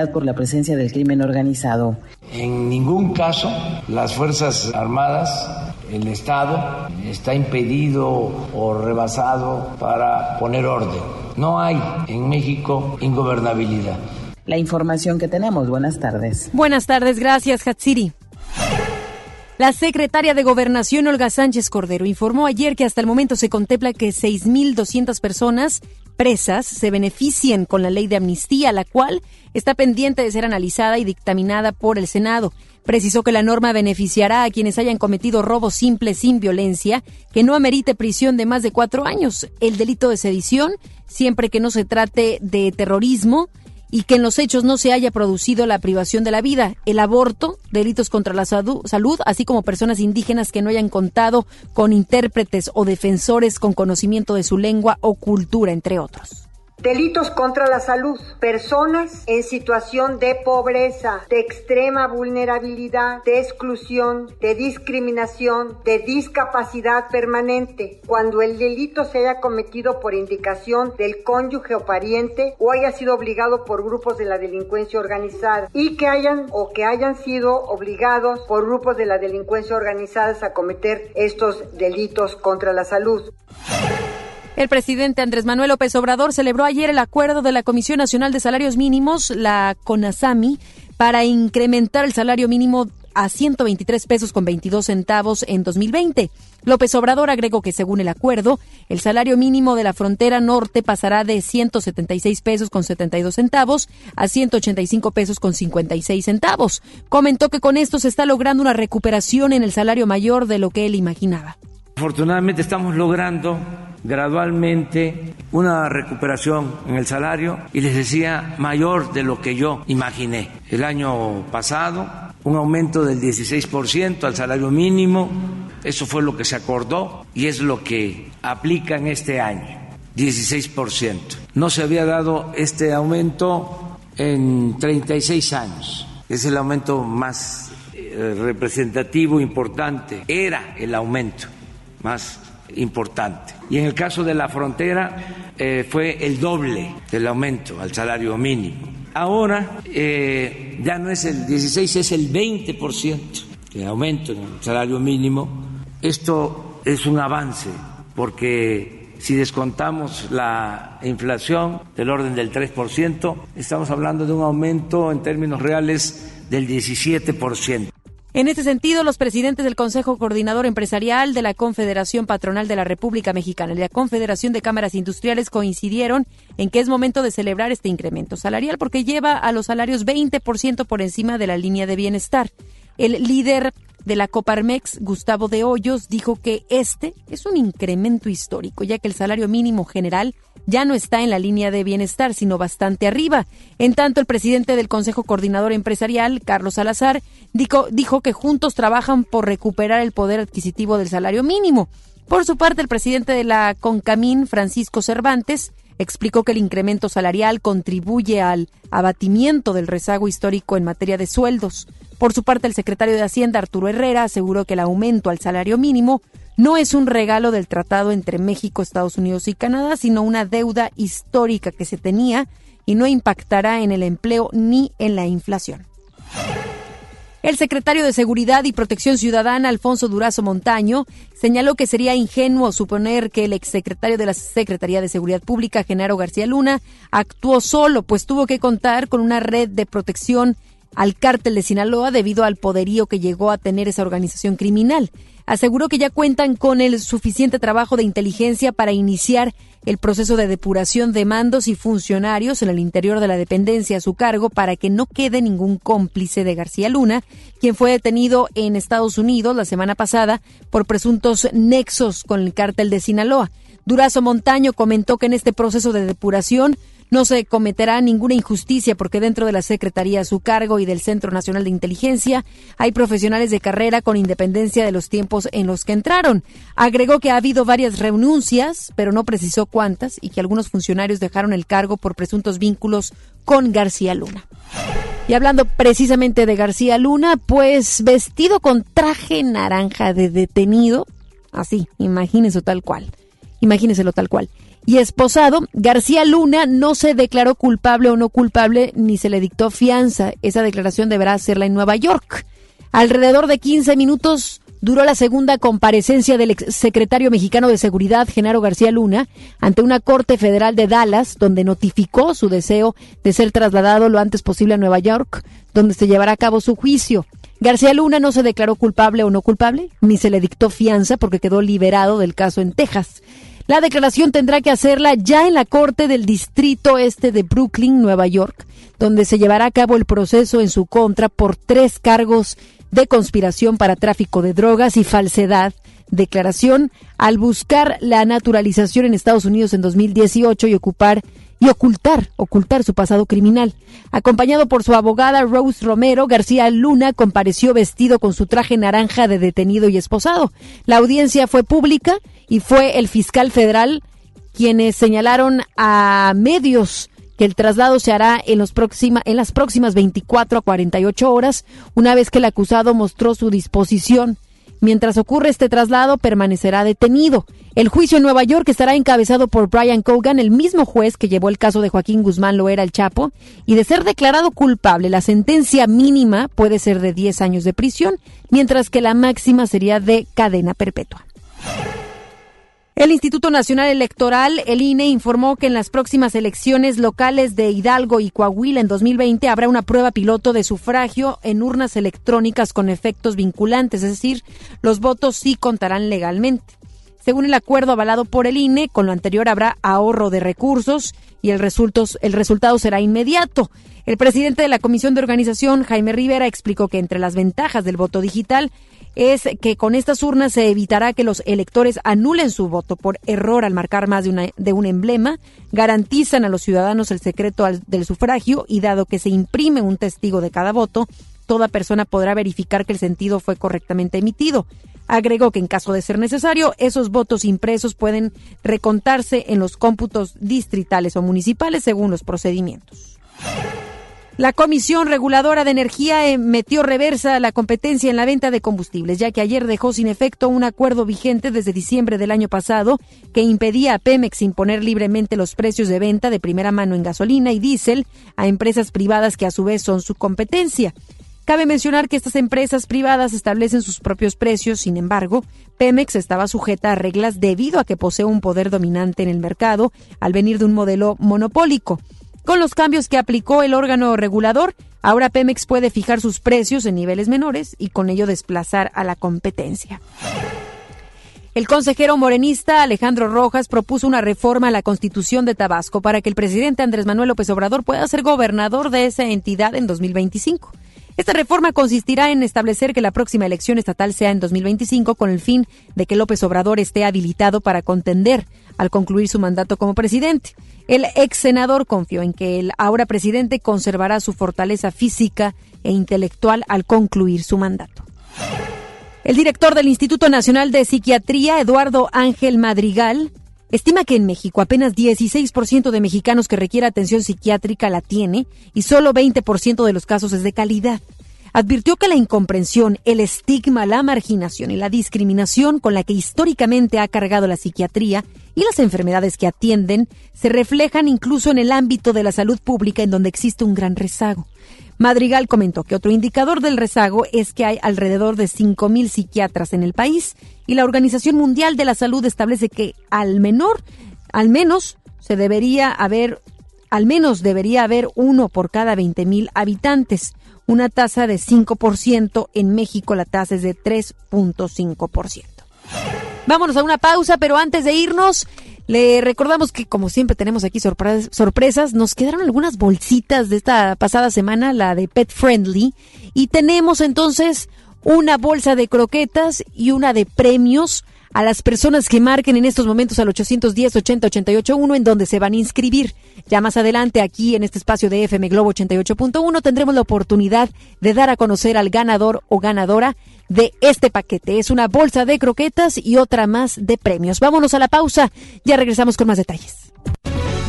por la presencia del crimen organizado. En ningún caso las Fuerzas Armadas, el Estado, está impedido o rebasado para poner orden. No hay en México ingobernabilidad. La información que tenemos. Buenas tardes. Buenas tardes, gracias, Hatsiri. La secretaria de Gobernación, Olga Sánchez Cordero, informó ayer que hasta el momento se contempla que 6.200 personas presas se beneficien con la ley de amnistía, la cual está pendiente de ser analizada y dictaminada por el Senado. Precisó que la norma beneficiará a quienes hayan cometido robo simple sin violencia, que no amerite prisión de más de cuatro años, el delito de sedición, siempre que no se trate de terrorismo, y que en los hechos no se haya producido la privación de la vida, el aborto, delitos contra la salud, así como personas indígenas que no hayan contado con intérpretes o defensores con conocimiento de su lengua o cultura, entre otros. Delitos contra la salud. Personas en situación de pobreza, de extrema vulnerabilidad, de exclusión, de discriminación, de discapacidad permanente. Cuando el delito se haya cometido por indicación del cónyuge o pariente o haya sido obligado por grupos de la delincuencia organizada y que hayan o que hayan sido obligados por grupos de la delincuencia organizada a cometer estos delitos contra la salud. El presidente Andrés Manuel López Obrador celebró ayer el acuerdo de la Comisión Nacional de Salarios Mínimos, la CONASAMI, para incrementar el salario mínimo a 123 pesos con 22 centavos en 2020. López Obrador agregó que según el acuerdo, el salario mínimo de la frontera norte pasará de 176 pesos con 72 centavos a 185 pesos con 56 centavos. Comentó que con esto se está logrando una recuperación en el salario mayor de lo que él imaginaba. Afortunadamente estamos logrando gradualmente una recuperación en el salario y les decía mayor de lo que yo imaginé. El año pasado un aumento del 16% al salario mínimo, eso fue lo que se acordó y es lo que aplica en este año, 16%. No se había dado este aumento en 36 años, es el aumento más eh, representativo, importante, era el aumento más importante. Y en el caso de la frontera eh, fue el doble del aumento al salario mínimo. Ahora eh, ya no es el 16, es el 20% de aumento en el salario mínimo. Esto es un avance porque si descontamos la inflación del orden del 3%, estamos hablando de un aumento en términos reales del 17%. En este sentido, los presidentes del Consejo Coordinador Empresarial de la Confederación Patronal de la República Mexicana y la Confederación de Cámaras Industriales coincidieron en que es momento de celebrar este incremento salarial porque lleva a los salarios 20% por encima de la línea de bienestar. El líder de la Coparmex, Gustavo de Hoyos, dijo que este es un incremento histórico, ya que el salario mínimo general ya no está en la línea de bienestar, sino bastante arriba. En tanto, el presidente del Consejo Coordinador Empresarial, Carlos Salazar, dijo, dijo que juntos trabajan por recuperar el poder adquisitivo del salario mínimo. Por su parte, el presidente de la CONCAMIN, Francisco Cervantes, explicó que el incremento salarial contribuye al abatimiento del rezago histórico en materia de sueldos. Por su parte, el secretario de Hacienda, Arturo Herrera, aseguró que el aumento al salario mínimo no es un regalo del tratado entre México, Estados Unidos y Canadá, sino una deuda histórica que se tenía y no impactará en el empleo ni en la inflación. El secretario de Seguridad y Protección Ciudadana, Alfonso Durazo Montaño, señaló que sería ingenuo suponer que el exsecretario de la Secretaría de Seguridad Pública, Genaro García Luna, actuó solo, pues tuvo que contar con una red de protección al cártel de Sinaloa debido al poderío que llegó a tener esa organización criminal. Aseguró que ya cuentan con el suficiente trabajo de inteligencia para iniciar el proceso de depuración de mandos y funcionarios en el interior de la dependencia a su cargo para que no quede ningún cómplice de García Luna, quien fue detenido en Estados Unidos la semana pasada por presuntos nexos con el cártel de Sinaloa. Durazo Montaño comentó que en este proceso de depuración no se cometerá ninguna injusticia porque dentro de la Secretaría a su cargo y del Centro Nacional de Inteligencia hay profesionales de carrera con independencia de los tiempos en los que entraron. Agregó que ha habido varias renuncias, pero no precisó cuántas, y que algunos funcionarios dejaron el cargo por presuntos vínculos con García Luna. Y hablando precisamente de García Luna, pues vestido con traje naranja de detenido, así, imagínense tal cual, imagínenselo tal cual y esposado. García Luna no se declaró culpable o no culpable ni se le dictó fianza. Esa declaración deberá hacerla en Nueva York. Alrededor de 15 minutos duró la segunda comparecencia del exsecretario mexicano de Seguridad, Genaro García Luna, ante una corte federal de Dallas, donde notificó su deseo de ser trasladado lo antes posible a Nueva York, donde se llevará a cabo su juicio. García Luna no se declaró culpable o no culpable, ni se le dictó fianza porque quedó liberado del caso en Texas. La declaración tendrá que hacerla ya en la Corte del Distrito Este de Brooklyn, Nueva York, donde se llevará a cabo el proceso en su contra por tres cargos de conspiración para tráfico de drogas y falsedad, declaración al buscar la naturalización en Estados Unidos en 2018 y ocupar y ocultar, ocultar su pasado criminal. Acompañado por su abogada Rose Romero, García Luna compareció vestido con su traje naranja de detenido y esposado. La audiencia fue pública y fue el fiscal federal quienes señalaron a medios que el traslado se hará en, los próxima, en las próximas 24 a 48 horas, una vez que el acusado mostró su disposición. Mientras ocurre este traslado, permanecerá detenido. El juicio en Nueva York estará encabezado por Brian Cogan, el mismo juez que llevó el caso de Joaquín Guzmán Loera el Chapo, y de ser declarado culpable, la sentencia mínima puede ser de 10 años de prisión, mientras que la máxima sería de cadena perpetua. El Instituto Nacional Electoral, el INE, informó que en las próximas elecciones locales de Hidalgo y Coahuila en 2020 habrá una prueba piloto de sufragio en urnas electrónicas con efectos vinculantes, es decir, los votos sí contarán legalmente. Según el acuerdo avalado por el INE, con lo anterior habrá ahorro de recursos y el, el resultado será inmediato. El presidente de la Comisión de Organización, Jaime Rivera, explicó que entre las ventajas del voto digital es que con estas urnas se evitará que los electores anulen su voto por error al marcar más de, un emblema, garantizan a los ciudadanos el secreto del sufragio y dado que se imprime un testigo de cada voto, toda persona podrá verificar que el sentido fue correctamente emitido. Agregó que en caso de ser necesario, esos votos impresos pueden recontarse en los cómputos distritales o municipales según los procedimientos. La Comisión Reguladora de Energía metió reversa la competencia en la venta de combustibles, ya que ayer dejó sin efecto un acuerdo vigente desde diciembre del año pasado que impedía a Pemex imponer libremente los precios de venta de primera mano en gasolina y diésel a empresas privadas que a su vez son su competencia. Cabe mencionar que estas empresas privadas establecen sus propios precios, sin embargo, Pemex estaba sujeta a reglas debido a que posee un poder dominante en el mercado al venir de un modelo monopólico. Con los cambios que aplicó el órgano regulador, ahora Pemex puede fijar sus precios en niveles menores y con ello desplazar a la competencia. El consejero morenista Alejandro Rojas propuso una reforma a la Constitución de Tabasco para que el presidente Andrés Manuel López Obrador pueda ser gobernador de esa entidad en 2025. Esta reforma consistirá en establecer que la próxima elección estatal sea en 2025 con el fin de que López Obrador esté habilitado para contender al concluir su mandato como presidente. El ex senador confió en que el ahora presidente conservará su fortaleza física e intelectual al concluir su mandato. El director del Instituto Nacional de Psiquiatría, Eduardo Ángel Madrigal, estima que en México apenas 16% de mexicanos que requiere atención psiquiátrica la tiene y solo 20% de los casos es de calidad advirtió que la incomprensión, el estigma, la marginación y la discriminación con la que históricamente ha cargado la psiquiatría y las enfermedades que atienden se reflejan incluso en el ámbito de la salud pública en donde existe un gran rezago. Madrigal comentó que otro indicador del rezago es que hay alrededor de 5.000 psiquiatras en el país y la Organización Mundial de la Salud establece que al menor, al menos se debería haber al menos debería haber uno por cada 20.000 habitantes una tasa de 5%. En México la tasa es de 3.5%. Vámonos a una pausa, pero antes de irnos, le recordamos que como siempre tenemos aquí sorpresas. Nos quedaron algunas bolsitas de esta pasada semana, la de Pet Friendly. Y tenemos entonces una bolsa de croquetas y una de premios a las personas que marquen en estos momentos al 810 80 88 1 en donde se van a inscribir. Ya más adelante aquí en este espacio de FM Globo 88.1 tendremos la oportunidad de dar a conocer al ganador o ganadora de este paquete. Es una bolsa de croquetas y otra más de premios. Vámonos a la pausa, ya regresamos con más detalles.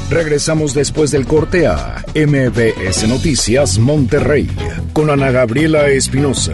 Regresamos después del corte a MBS Noticias Monterrey con Ana Gabriela Espinosa.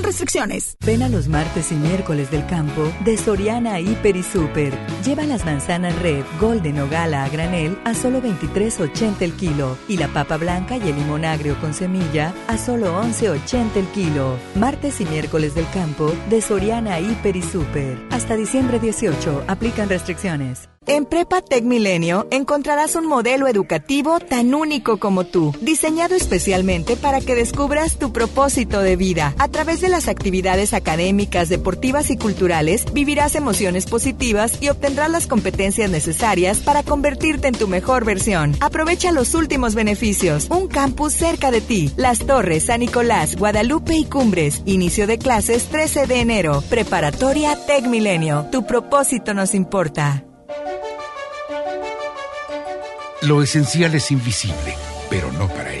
restricciones. Ven a los martes y miércoles del campo de Soriana Hiper y Super. Lleva las manzanas red, golden o gala a granel a solo 23.80 el kilo y la papa blanca y el limón agrio con semilla a solo 11.80 el kilo. Martes y miércoles del campo de Soriana Hiper y Super. Hasta diciembre 18 aplican restricciones. En Prepa Tech Milenio encontrarás un modelo educativo tan único como tú, diseñado especialmente para que descubras tu propósito de vida. A través de las actividades académicas, deportivas y culturales, vivirás emociones positivas y obtendrás las competencias necesarias para convertirte en tu mejor versión. Aprovecha los últimos beneficios. Un campus cerca de ti. Las Torres, San Nicolás, Guadalupe y Cumbres. Inicio de clases 13 de enero. Preparatoria Tech Milenio. Tu propósito nos importa. Lo esencial es invisible, pero no para ellos.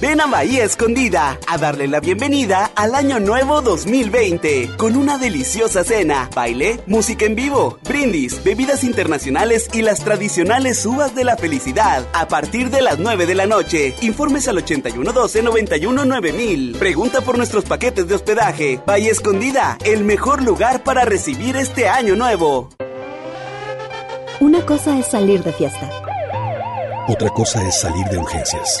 Ven a Bahía Escondida a darle la bienvenida al Año Nuevo 2020 con una deliciosa cena, baile, música en vivo, brindis, bebidas internacionales y las tradicionales uvas de la felicidad a partir de las 9 de la noche. Informes al 8112-919000. Pregunta por nuestros paquetes de hospedaje. Bahía Escondida, el mejor lugar para recibir este Año Nuevo. Una cosa es salir de fiesta. Otra cosa es salir de urgencias.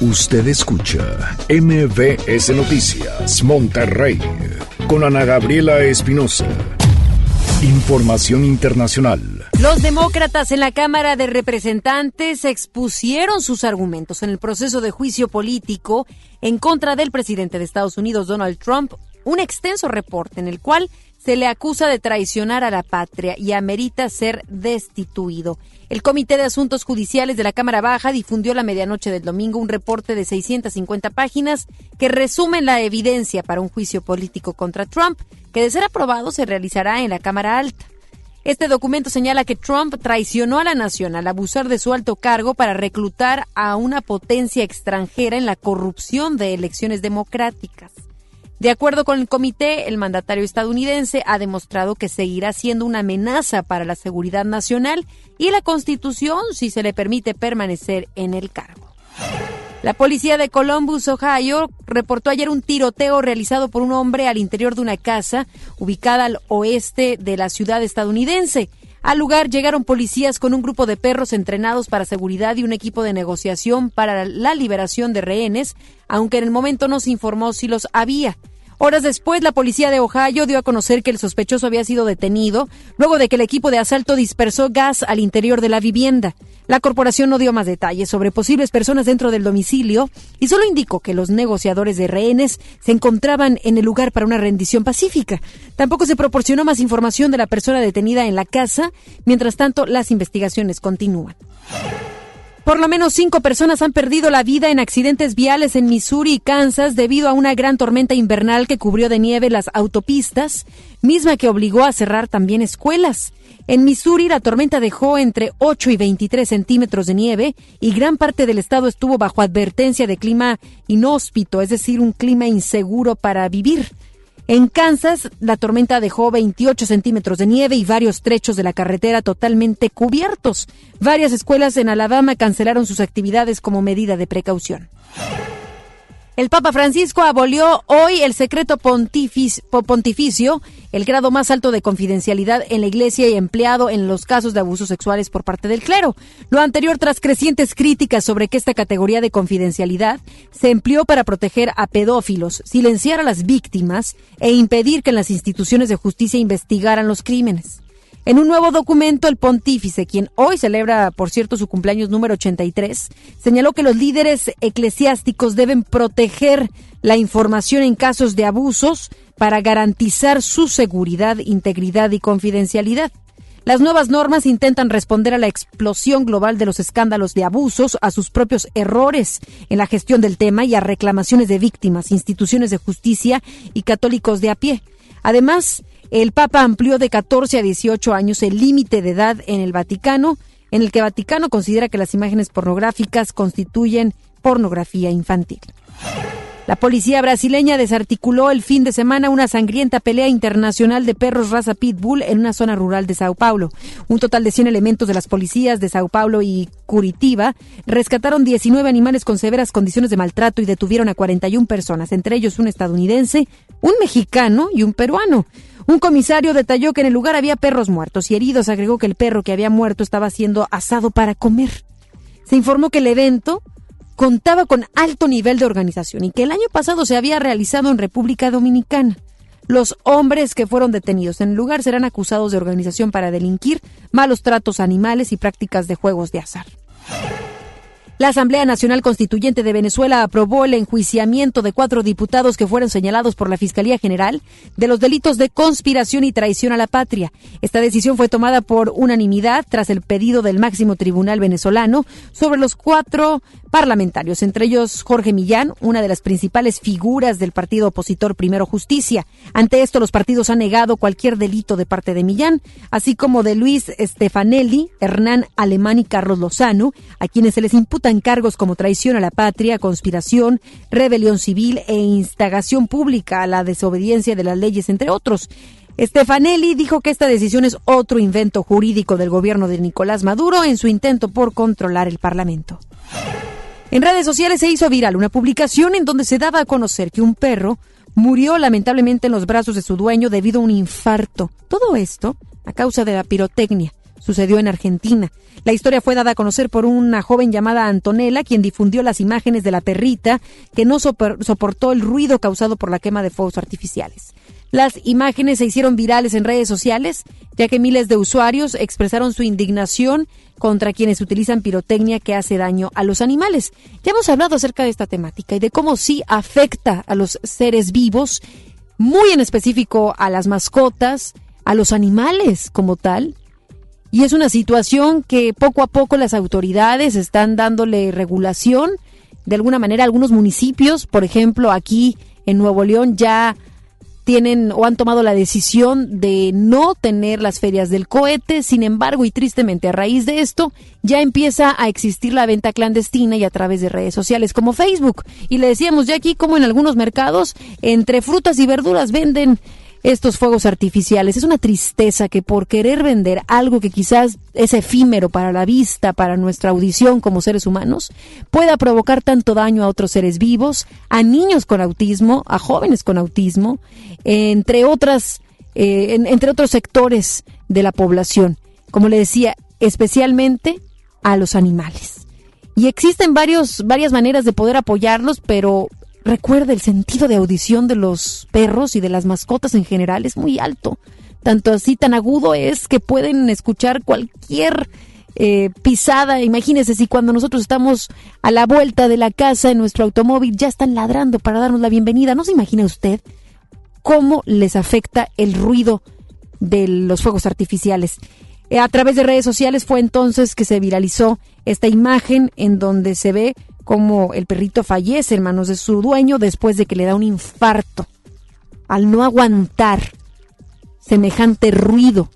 Usted escucha MBS Noticias Monterrey con Ana Gabriela Espinosa. Información internacional. Los demócratas en la Cámara de Representantes expusieron sus argumentos en el proceso de juicio político en contra del presidente de Estados Unidos, Donald Trump, un extenso reporte en el cual se le acusa de traicionar a la patria y amerita ser destituido. El Comité de Asuntos Judiciales de la Cámara Baja difundió la medianoche del domingo un reporte de 650 páginas que resume la evidencia para un juicio político contra Trump, que de ser aprobado se realizará en la Cámara Alta. Este documento señala que Trump traicionó a la nación al abusar de su alto cargo para reclutar a una potencia extranjera en la corrupción de elecciones democráticas. De acuerdo con el comité, el mandatario estadounidense ha demostrado que seguirá siendo una amenaza para la seguridad nacional y la Constitución si se le permite permanecer en el cargo. La policía de Columbus, Ohio, reportó ayer un tiroteo realizado por un hombre al interior de una casa ubicada al oeste de la ciudad estadounidense. Al lugar llegaron policías con un grupo de perros entrenados para seguridad y un equipo de negociación para la liberación de rehenes, aunque en el momento no se informó si los había. Horas después, la policía de Ohio dio a conocer que el sospechoso había sido detenido luego de que el equipo de asalto dispersó gas al interior de la vivienda. La corporación no dio más detalles sobre posibles personas dentro del domicilio y solo indicó que los negociadores de rehenes se encontraban en el lugar para una rendición pacífica. Tampoco se proporcionó más información de la persona detenida en la casa. Mientras tanto, las investigaciones continúan. Por lo menos cinco personas han perdido la vida en accidentes viales en Missouri y Kansas debido a una gran tormenta invernal que cubrió de nieve las autopistas, misma que obligó a cerrar también escuelas. En Missouri, la tormenta dejó entre 8 y 23 centímetros de nieve y gran parte del estado estuvo bajo advertencia de clima inhóspito, es decir, un clima inseguro para vivir. En Kansas, la tormenta dejó 28 centímetros de nieve y varios trechos de la carretera totalmente cubiertos. Varias escuelas en Alabama cancelaron sus actividades como medida de precaución. El Papa Francisco abolió hoy el secreto pontificio, el grado más alto de confidencialidad en la Iglesia y empleado en los casos de abusos sexuales por parte del clero. Lo anterior tras crecientes críticas sobre que esta categoría de confidencialidad se empleó para proteger a pedófilos, silenciar a las víctimas e impedir que las instituciones de justicia investigaran los crímenes. En un nuevo documento, el pontífice, quien hoy celebra, por cierto, su cumpleaños número 83, señaló que los líderes eclesiásticos deben proteger la información en casos de abusos para garantizar su seguridad, integridad y confidencialidad. Las nuevas normas intentan responder a la explosión global de los escándalos de abusos, a sus propios errores en la gestión del tema y a reclamaciones de víctimas, instituciones de justicia y católicos de a pie. Además, el Papa amplió de 14 a 18 años el límite de edad en el Vaticano, en el que Vaticano considera que las imágenes pornográficas constituyen pornografía infantil. La policía brasileña desarticuló el fin de semana una sangrienta pelea internacional de perros raza pitbull en una zona rural de Sao Paulo. Un total de 100 elementos de las policías de Sao Paulo y Curitiba rescataron 19 animales con severas condiciones de maltrato y detuvieron a 41 personas, entre ellos un estadounidense, un mexicano y un peruano. Un comisario detalló que en el lugar había perros muertos y heridos. Agregó que el perro que había muerto estaba siendo asado para comer. Se informó que el evento contaba con alto nivel de organización y que el año pasado se había realizado en República Dominicana. Los hombres que fueron detenidos en el lugar serán acusados de organización para delinquir, malos tratos animales y prácticas de juegos de azar. La Asamblea Nacional Constituyente de Venezuela aprobó el enjuiciamiento de cuatro diputados que fueron señalados por la Fiscalía General de los delitos de conspiración y traición a la patria. Esta decisión fue tomada por unanimidad tras el pedido del máximo tribunal venezolano sobre los cuatro parlamentarios, entre ellos Jorge Millán, una de las principales figuras del partido opositor Primero Justicia. Ante esto, los partidos han negado cualquier delito de parte de Millán, así como de Luis Stefanelli, Hernán Alemán y Carlos Lozano, a quienes se les imputan cargos como traición a la patria, conspiración, rebelión civil e instagación pública a la desobediencia de las leyes, entre otros. Stefanelli dijo que esta decisión es otro invento jurídico del gobierno de Nicolás Maduro en su intento por controlar el Parlamento. En redes sociales se hizo viral una publicación en donde se daba a conocer que un perro murió lamentablemente en los brazos de su dueño debido a un infarto. Todo esto a causa de la pirotecnia. Sucedió en Argentina. La historia fue dada a conocer por una joven llamada Antonella, quien difundió las imágenes de la perrita que no soportó el ruido causado por la quema de fuegos artificiales. Las imágenes se hicieron virales en redes sociales, ya que miles de usuarios expresaron su indignación contra quienes utilizan pirotecnia que hace daño a los animales. Ya hemos hablado acerca de esta temática y de cómo sí afecta a los seres vivos, muy en específico a las mascotas, a los animales como tal. Y es una situación que poco a poco las autoridades están dándole regulación. De alguna manera, algunos municipios, por ejemplo, aquí en Nuevo León, ya tienen o han tomado la decisión de no tener las ferias del cohete. Sin embargo, y tristemente a raíz de esto, ya empieza a existir la venta clandestina y a través de redes sociales como Facebook. Y le decíamos ya aquí como en algunos mercados, entre frutas y verduras venden estos fuegos artificiales. Es una tristeza que por querer vender algo que quizás es efímero para la vista, para nuestra audición como seres humanos, pueda provocar tanto daño a otros seres vivos, a niños con autismo, a jóvenes con autismo, entre otras, eh, entre otros sectores de la población. Como le decía, especialmente a los animales. Y existen varios, varias maneras de poder apoyarlos, pero Recuerda, el sentido de audición de los perros y de las mascotas en general es muy alto. Tanto así, tan agudo es que pueden escuchar cualquier eh, pisada. Imagínese si cuando nosotros estamos a la vuelta de la casa en nuestro automóvil ya están ladrando para darnos la bienvenida. ¿No se imagina usted cómo les afecta el ruido de los fuegos artificiales? Eh, a través de redes sociales fue entonces que se viralizó esta imagen en donde se ve cómo el perrito fallece en manos de su dueño después de que le da un infarto al no aguantar semejante ruido.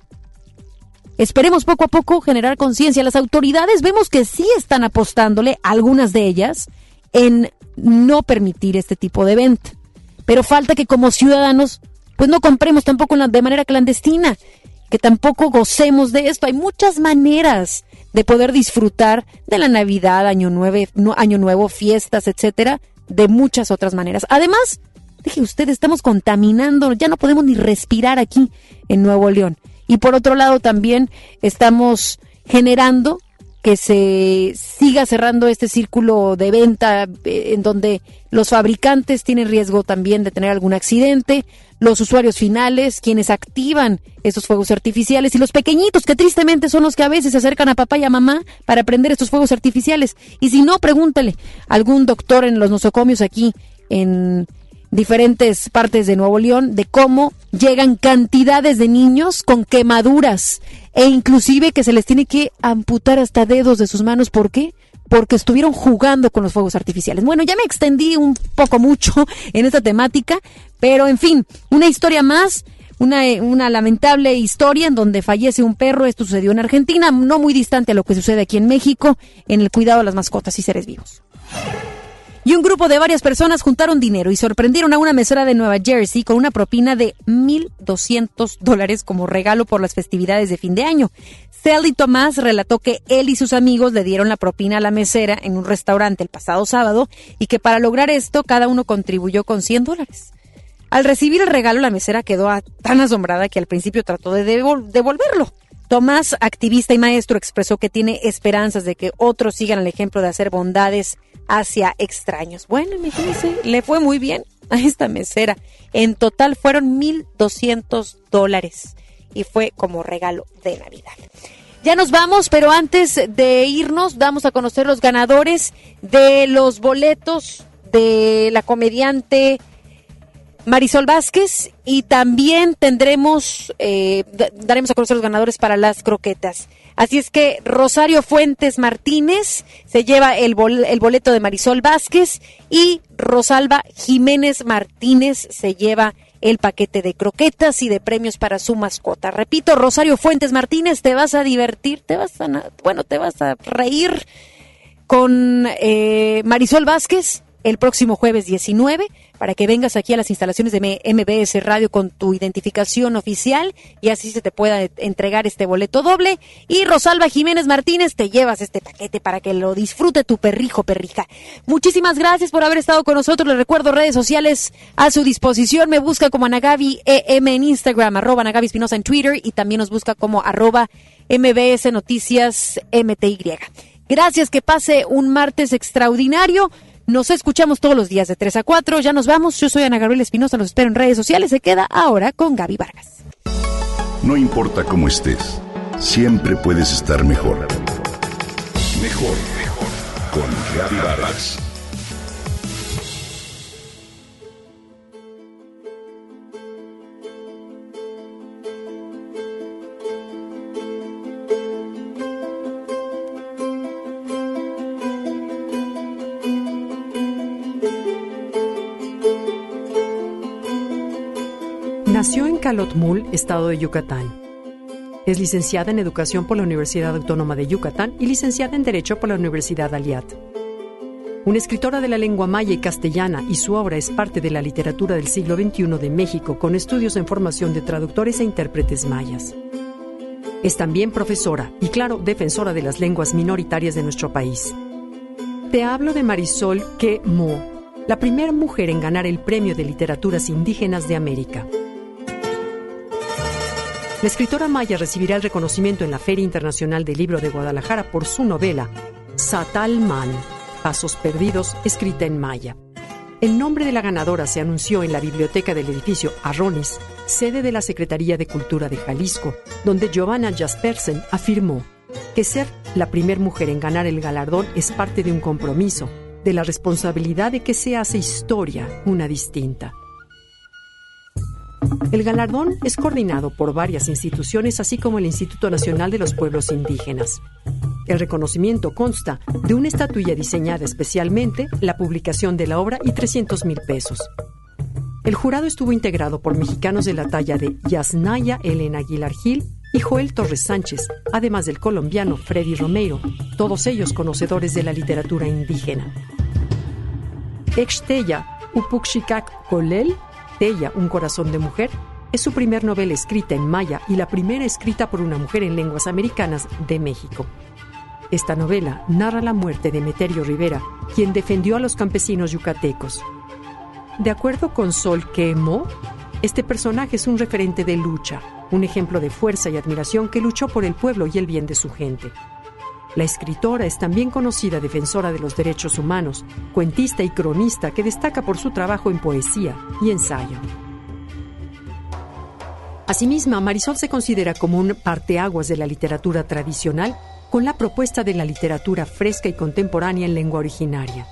Esperemos poco a poco generar conciencia. Las autoridades vemos que sí están apostándole, algunas de ellas, en no permitir este tipo de venta. Pero falta que como ciudadanos, pues no compremos tampoco de manera clandestina, que tampoco gocemos de esto. Hay muchas maneras de poder disfrutar de la Navidad, Año Nuevo, Año Nuevo, fiestas, etcétera, de muchas otras maneras. Además, deje usted, estamos contaminando, ya no podemos ni respirar aquí en Nuevo León. Y por otro lado, también estamos generando que se siga cerrando este círculo de venta eh, en donde los fabricantes tienen riesgo también de tener algún accidente, los usuarios finales, quienes activan estos fuegos artificiales y los pequeñitos que tristemente son los que a veces se acercan a papá y a mamá para prender estos fuegos artificiales. Y si no, pregúntale a algún doctor en los nosocomios aquí en diferentes partes de Nuevo León de cómo llegan cantidades de niños con quemaduras e inclusive que se les tiene que amputar hasta dedos de sus manos. ¿Por qué? Porque estuvieron jugando con los fuegos artificiales. Bueno, ya me extendí un poco mucho en esta temática, pero en fin, una historia más. Una, una, lamentable historia en donde fallece un perro. Esto sucedió en Argentina, no muy distante a lo que sucede aquí en México, en el cuidado de las mascotas y seres vivos y un grupo de varias personas juntaron dinero y sorprendieron a una mesera de Nueva Jersey con una propina de 1.200 dólares como regalo por las festividades de fin de año. Sally Tomás relató que él y sus amigos le dieron la propina a la mesera en un restaurante el pasado sábado y que para lograr esto cada uno contribuyó con 100 dólares. Al recibir el regalo, la mesera quedó tan asombrada que al principio trató de devolverlo. Tomás, activista y maestro, expresó que tiene esperanzas de que otros sigan el ejemplo de hacer bondades hacia extraños. Bueno, imagínense, le fue muy bien a esta mesera. En total fueron 1.200 dólares y fue como regalo de Navidad. Ya nos vamos, pero antes de irnos, damos a conocer los ganadores de los boletos de la comediante Marisol Vázquez y también tendremos, eh, daremos a conocer los ganadores para las croquetas. Así es que Rosario Fuentes Martínez se lleva el, el boleto de Marisol Vázquez y Rosalba Jiménez Martínez se lleva el paquete de croquetas y de premios para su mascota. Repito, Rosario Fuentes Martínez, te vas a divertir, te vas a, bueno, te vas a reír con eh, Marisol Vázquez el próximo jueves 19 para que vengas aquí a las instalaciones de MBS Radio con tu identificación oficial y así se te pueda entregar este boleto doble. Y Rosalba Jiménez Martínez, te llevas este paquete para que lo disfrute tu perrijo, perrija. Muchísimas gracias por haber estado con nosotros. Les recuerdo redes sociales a su disposición. Me busca como Anagabi EM en Instagram, arroba Anagabi Espinosa en Twitter y también nos busca como arroba MBS Noticias MTY. Gracias, que pase un martes extraordinario. Nos escuchamos todos los días de 3 a 4. Ya nos vamos. Yo soy Ana Gabriela Espinosa. Los espero en redes sociales. Se queda ahora con Gaby Vargas. No importa cómo estés, siempre puedes estar mejor. Mejor, mejor. Con Gaby Vargas. Calotmul, estado de Yucatán. Es licenciada en Educación por la Universidad Autónoma de Yucatán y licenciada en Derecho por la Universidad Aliat. Una escritora de la lengua maya y castellana y su obra es parte de la literatura del siglo XXI de México con estudios en formación de traductores e intérpretes mayas. Es también profesora y, claro, defensora de las lenguas minoritarias de nuestro país. Te hablo de Marisol Que Mo, la primera mujer en ganar el Premio de Literaturas Indígenas de América. La escritora maya recibirá el reconocimiento en la Feria Internacional del Libro de Guadalajara por su novela Satalman, Pasos Perdidos, escrita en maya. El nombre de la ganadora se anunció en la biblioteca del edificio Arronis, sede de la Secretaría de Cultura de Jalisco, donde Giovanna Jaspersen afirmó que ser la primera mujer en ganar el galardón es parte de un compromiso, de la responsabilidad de que se hace historia una distinta. El galardón es coordinado por varias instituciones, así como el Instituto Nacional de los Pueblos Indígenas. El reconocimiento consta de una estatuilla diseñada especialmente, la publicación de la obra y 300 mil pesos. El jurado estuvo integrado por mexicanos de la talla de Yasnaya Elena Aguilar Gil y Joel Torres Sánchez, además del colombiano Freddy Romero, todos ellos conocedores de la literatura indígena. Exteya Upukshikak Kolel Tella, Un corazón de mujer, es su primer novela escrita en maya y la primera escrita por una mujer en lenguas americanas de México. Esta novela narra la muerte de Meterio Rivera, quien defendió a los campesinos yucatecos. De acuerdo con Sol Quemo, este personaje es un referente de lucha, un ejemplo de fuerza y admiración que luchó por el pueblo y el bien de su gente. La escritora es también conocida defensora de los derechos humanos, cuentista y cronista que destaca por su trabajo en poesía y ensayo. Asimismo, Marisol se considera como un parteaguas de la literatura tradicional con la propuesta de la literatura fresca y contemporánea en lengua originaria.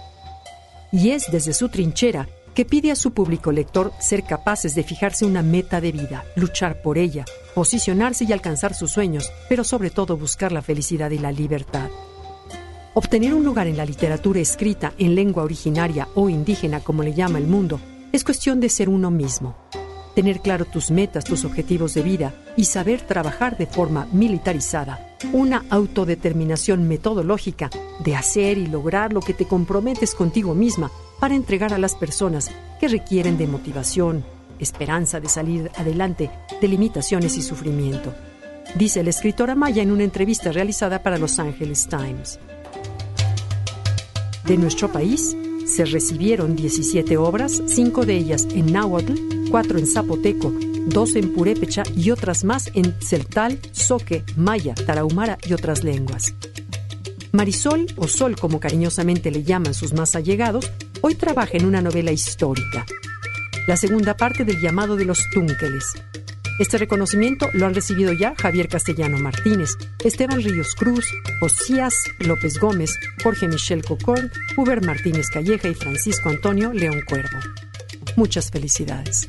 Y es desde su trinchera que pide a su público lector ser capaces de fijarse una meta de vida, luchar por ella, posicionarse y alcanzar sus sueños, pero sobre todo buscar la felicidad y la libertad. Obtener un lugar en la literatura escrita en lengua originaria o indígena, como le llama el mundo, es cuestión de ser uno mismo. Tener claro tus metas, tus objetivos de vida y saber trabajar de forma militarizada. Una autodeterminación metodológica de hacer y lograr lo que te comprometes contigo misma para entregar a las personas que requieren de motivación, esperanza de salir adelante de limitaciones y sufrimiento, dice la escritora Maya en una entrevista realizada para Los Angeles Times. De nuestro país se recibieron 17 obras, 5 de ellas en náhuatl, 4 en zapoteco, 2 en purépecha y otras más en celtal, soque, maya, tarahumara y otras lenguas. Marisol, o Sol como cariñosamente le llaman sus más allegados, hoy trabaja en una novela histórica, la segunda parte del llamado de los túnqueles. Este reconocimiento lo han recibido ya Javier Castellano Martínez, Esteban Ríos Cruz, Osías López Gómez, Jorge Michel Cocorn, Huber Martínez Calleja y Francisco Antonio León Cuervo. Muchas felicidades.